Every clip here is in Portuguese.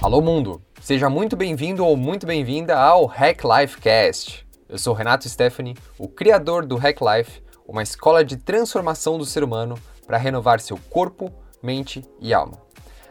Alô mundo, seja muito bem-vindo ou muito bem-vinda ao Hack Life Cast. Eu sou Renato Stephanie, o criador do Hack Life, uma escola de transformação do ser humano para renovar seu corpo, mente e alma.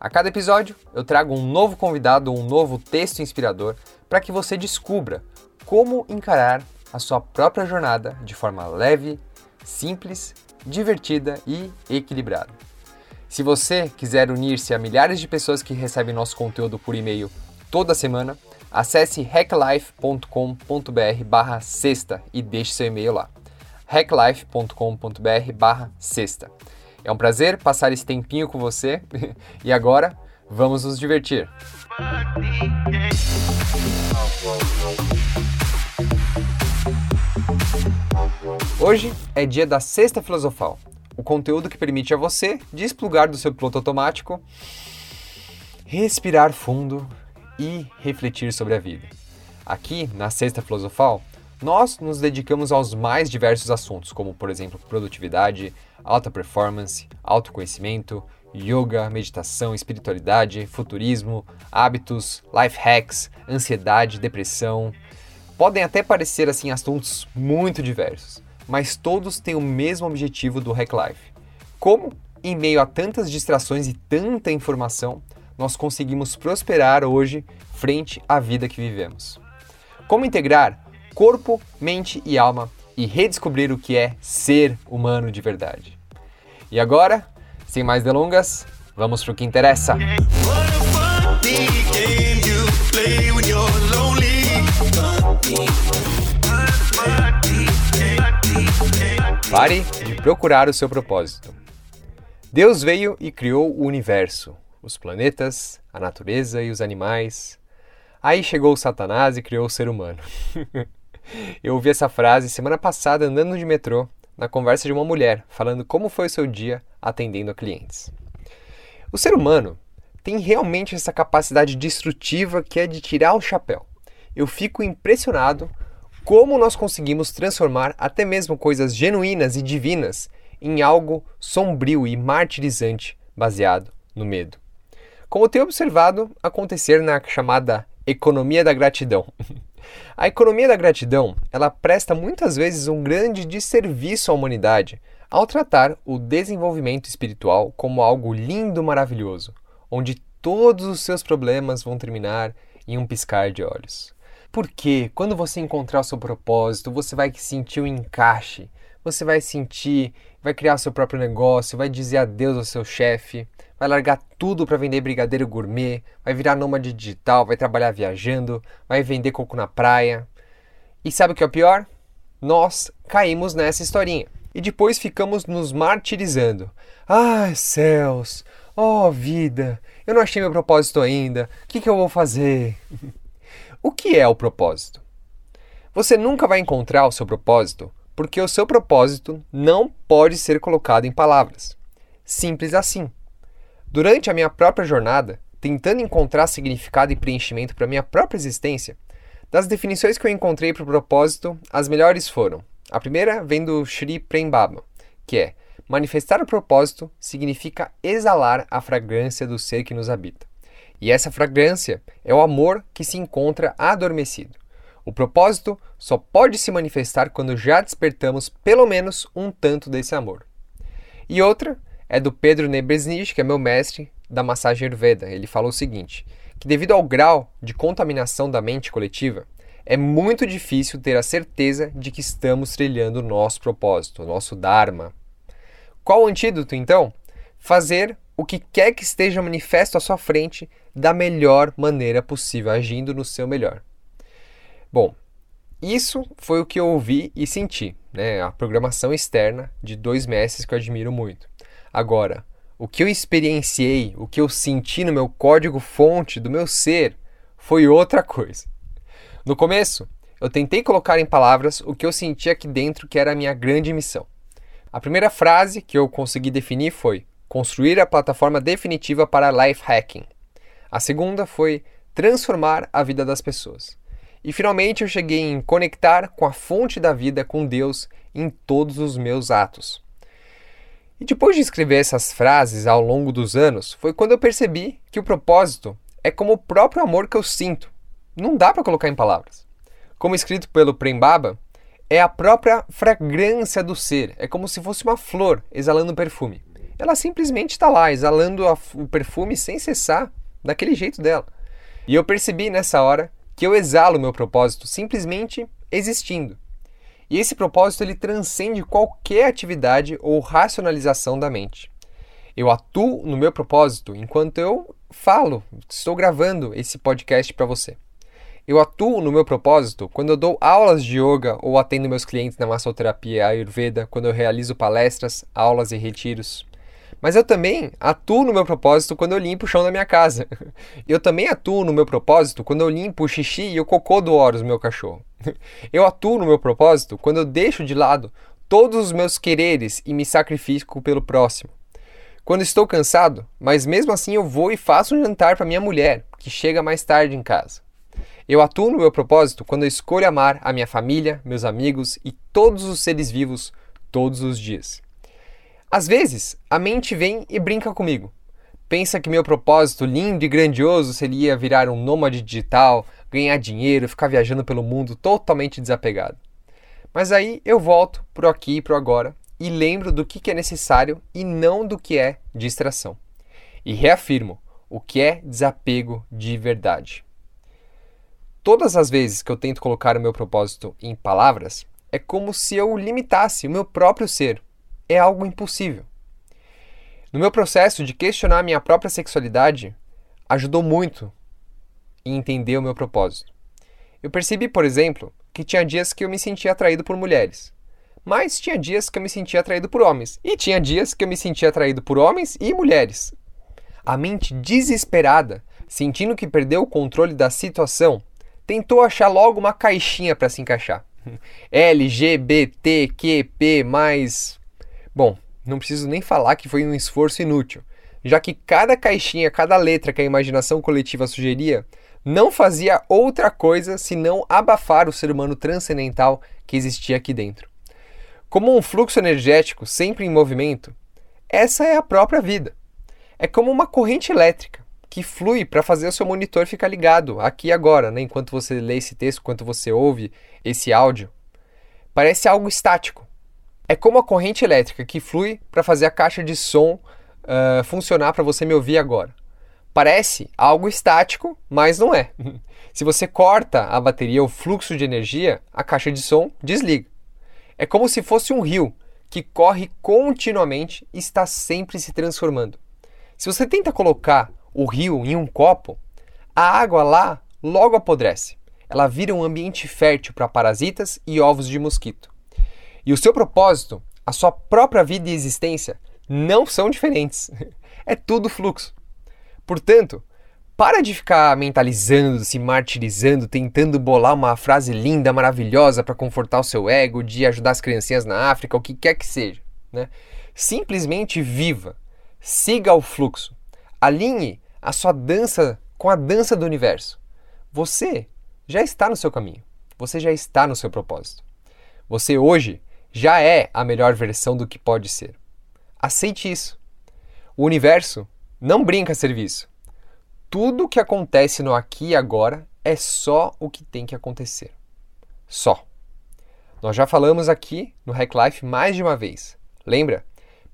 A cada episódio, eu trago um novo convidado, um novo texto inspirador para que você descubra como encarar a sua própria jornada de forma leve, simples, divertida e equilibrada. Se você quiser unir-se a milhares de pessoas que recebem nosso conteúdo por e-mail toda semana, acesse hacklife.com.br barra sexta e deixe seu e-mail lá. hacklife.com.br barra sexta. É um prazer passar esse tempinho com você e agora vamos nos divertir. Hoje é dia da Sexta Filosofal o conteúdo que permite a você desplugar do seu piloto automático, respirar fundo e refletir sobre a vida. Aqui, na Sexta Filosofal, nós nos dedicamos aos mais diversos assuntos, como por exemplo produtividade, alta performance, autoconhecimento, yoga, meditação, espiritualidade, futurismo, hábitos, life hacks, ansiedade, depressão. Podem até parecer assim assuntos muito diversos, mas todos têm o mesmo objetivo do Hack Life. Como, em meio a tantas distrações e tanta informação, nós conseguimos prosperar hoje frente à vida que vivemos? Como integrar corpo, mente e alma e redescobrir o que é ser humano de verdade? E agora, sem mais delongas, vamos para o que interessa. Pare de procurar o seu propósito. Deus veio e criou o universo, os planetas, a natureza e os animais. Aí chegou Satanás e criou o ser humano. Eu ouvi essa frase semana passada andando de metrô, na conversa de uma mulher, falando como foi o seu dia atendendo a clientes. O ser humano tem realmente essa capacidade destrutiva que é de tirar o chapéu. Eu fico impressionado como nós conseguimos transformar até mesmo coisas genuínas e divinas em algo sombrio e martirizante baseado no medo. Como tenho observado acontecer na chamada economia da gratidão. A economia da gratidão, ela presta muitas vezes um grande desserviço à humanidade ao tratar o desenvolvimento espiritual como algo lindo, maravilhoso, onde todos os seus problemas vão terminar em um piscar de olhos. Porque quando você encontrar o seu propósito, você vai sentir o um encaixe, você vai sentir, vai criar seu próprio negócio, vai dizer adeus ao seu chefe, vai largar tudo para vender brigadeiro gourmet, vai virar nômade digital, vai trabalhar viajando, vai vender coco na praia. E sabe o que é o pior? Nós caímos nessa historinha. E depois ficamos nos martirizando. Ai, céus! Oh, vida! Eu não achei meu propósito ainda. O que, que eu vou fazer? O que é o propósito? Você nunca vai encontrar o seu propósito porque o seu propósito não pode ser colocado em palavras. Simples assim. Durante a minha própria jornada, tentando encontrar significado e preenchimento para minha própria existência, das definições que eu encontrei para o propósito, as melhores foram: a primeira vem do Sri Prem Baba, que é manifestar o propósito significa exalar a fragrância do ser que nos habita. E essa fragrância é o amor que se encontra adormecido. O propósito só pode se manifestar quando já despertamos pelo menos um tanto desse amor. E outra é do Pedro Nebresnich, que é meu mestre da massagem Ayurveda. Ele falou o seguinte: que devido ao grau de contaminação da mente coletiva, é muito difícil ter a certeza de que estamos trilhando o nosso propósito, o nosso Dharma. Qual o antídoto, então? Fazer o que quer que esteja manifesto à sua frente da melhor maneira possível, agindo no seu melhor. Bom, isso foi o que eu ouvi e senti, né? A programação externa de dois mestres que eu admiro muito. Agora, o que eu experienciei, o que eu senti no meu código-fonte do meu ser, foi outra coisa. No começo, eu tentei colocar em palavras o que eu senti aqui dentro que era a minha grande missão. A primeira frase que eu consegui definir foi: construir a plataforma definitiva para life hacking. A segunda foi transformar a vida das pessoas. E finalmente eu cheguei em conectar com a fonte da vida, com Deus, em todos os meus atos. E depois de escrever essas frases ao longo dos anos, foi quando eu percebi que o propósito é como o próprio amor que eu sinto. Não dá para colocar em palavras. Como escrito pelo Prem Baba, é a própria fragrância do ser. É como se fosse uma flor exalando perfume. Ela simplesmente está lá, exalando o perfume sem cessar, daquele jeito dela. E eu percebi nessa hora que eu exalo meu propósito simplesmente existindo. E esse propósito ele transcende qualquer atividade ou racionalização da mente. Eu atuo no meu propósito enquanto eu falo, estou gravando esse podcast para você. Eu atuo no meu propósito quando eu dou aulas de yoga ou atendo meus clientes na massoterapia Ayurveda, quando eu realizo palestras, aulas e retiros. Mas eu também atuo no meu propósito quando eu limpo o chão da minha casa. Eu também atuo no meu propósito quando eu limpo o xixi e o cocô do Horus, meu cachorro. Eu atuo no meu propósito quando eu deixo de lado todos os meus quereres e me sacrifico pelo próximo. Quando estou cansado, mas mesmo assim eu vou e faço um jantar para minha mulher, que chega mais tarde em casa. Eu atuo no meu propósito quando eu escolho amar a minha família, meus amigos e todos os seres vivos todos os dias. Às vezes, a mente vem e brinca comigo. Pensa que meu propósito lindo e grandioso seria virar um nômade digital, ganhar dinheiro, ficar viajando pelo mundo totalmente desapegado. Mas aí eu volto pro aqui e pro agora e lembro do que é necessário e não do que é distração. E reafirmo o que é desapego de verdade. Todas as vezes que eu tento colocar o meu propósito em palavras, é como se eu limitasse o meu próprio ser. É algo impossível. No meu processo de questionar minha própria sexualidade, ajudou muito em entender o meu propósito. Eu percebi, por exemplo, que tinha dias que eu me sentia atraído por mulheres, mas tinha dias que eu me sentia atraído por homens, e tinha dias que eu me sentia atraído por homens e mulheres. A mente desesperada, sentindo que perdeu o controle da situação, tentou achar logo uma caixinha para se encaixar. LGBTQP, mais. Bom, não preciso nem falar que foi um esforço inútil, já que cada caixinha, cada letra que a imaginação coletiva sugeria não fazia outra coisa senão abafar o ser humano transcendental que existia aqui dentro. Como um fluxo energético sempre em movimento, essa é a própria vida. É como uma corrente elétrica que flui para fazer o seu monitor ficar ligado aqui e agora, né? enquanto você lê esse texto, enquanto você ouve esse áudio. Parece algo estático. É como a corrente elétrica que flui para fazer a caixa de som uh, funcionar para você me ouvir agora. Parece algo estático, mas não é. Se você corta a bateria, o fluxo de energia, a caixa de som desliga. É como se fosse um rio que corre continuamente e está sempre se transformando. Se você tenta colocar o rio em um copo, a água lá logo apodrece. Ela vira um ambiente fértil para parasitas e ovos de mosquito. E o seu propósito, a sua própria vida e existência não são diferentes. É tudo fluxo. Portanto, para de ficar mentalizando, se martirizando, tentando bolar uma frase linda, maravilhosa para confortar o seu ego, de ajudar as criancinhas na África, o que quer que seja. Né? Simplesmente viva, siga o fluxo, alinhe a sua dança com a dança do universo. Você já está no seu caminho. Você já está no seu propósito. Você hoje já é a melhor versão do que pode ser. Aceite isso. O universo não brinca a serviço. Tudo que acontece no aqui e agora é só o que tem que acontecer. Só. Nós já falamos aqui no Hack Life mais de uma vez. Lembra?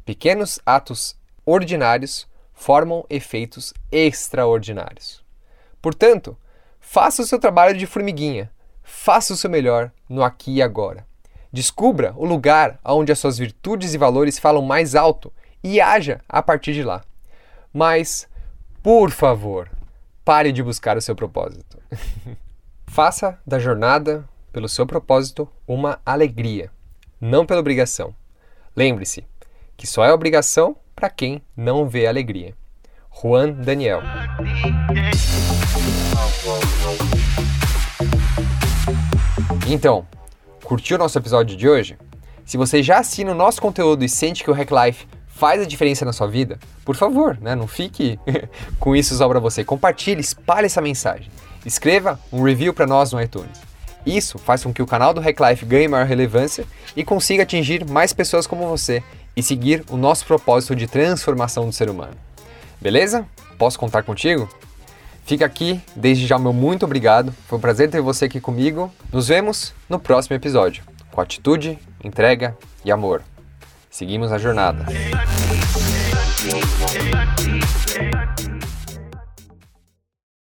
Pequenos atos ordinários formam efeitos extraordinários. Portanto, faça o seu trabalho de formiguinha, faça o seu melhor no aqui e agora. Descubra o lugar onde as suas virtudes e valores falam mais alto e haja a partir de lá. Mas, por favor, pare de buscar o seu propósito. faça da jornada pelo seu propósito uma alegria, não pela obrigação. Lembre-se que só é obrigação para quem não vê alegria. Juan Daniel. Então, curtiu o nosso episódio de hoje? Se você já assina o nosso conteúdo e sente que o Hack Life faz a diferença na sua vida, por favor, né, não fique com isso só para você. Compartilhe, espalhe essa mensagem. Escreva um review para nós no iTunes. Isso faz com que o canal do Hack Life ganhe maior relevância e consiga atingir mais pessoas como você e seguir o nosso propósito de transformação do ser humano. Beleza? Posso contar contigo? Fica aqui, desde já meu muito obrigado. Foi um prazer ter você aqui comigo. Nos vemos no próximo episódio, com atitude, entrega e amor. Seguimos a jornada.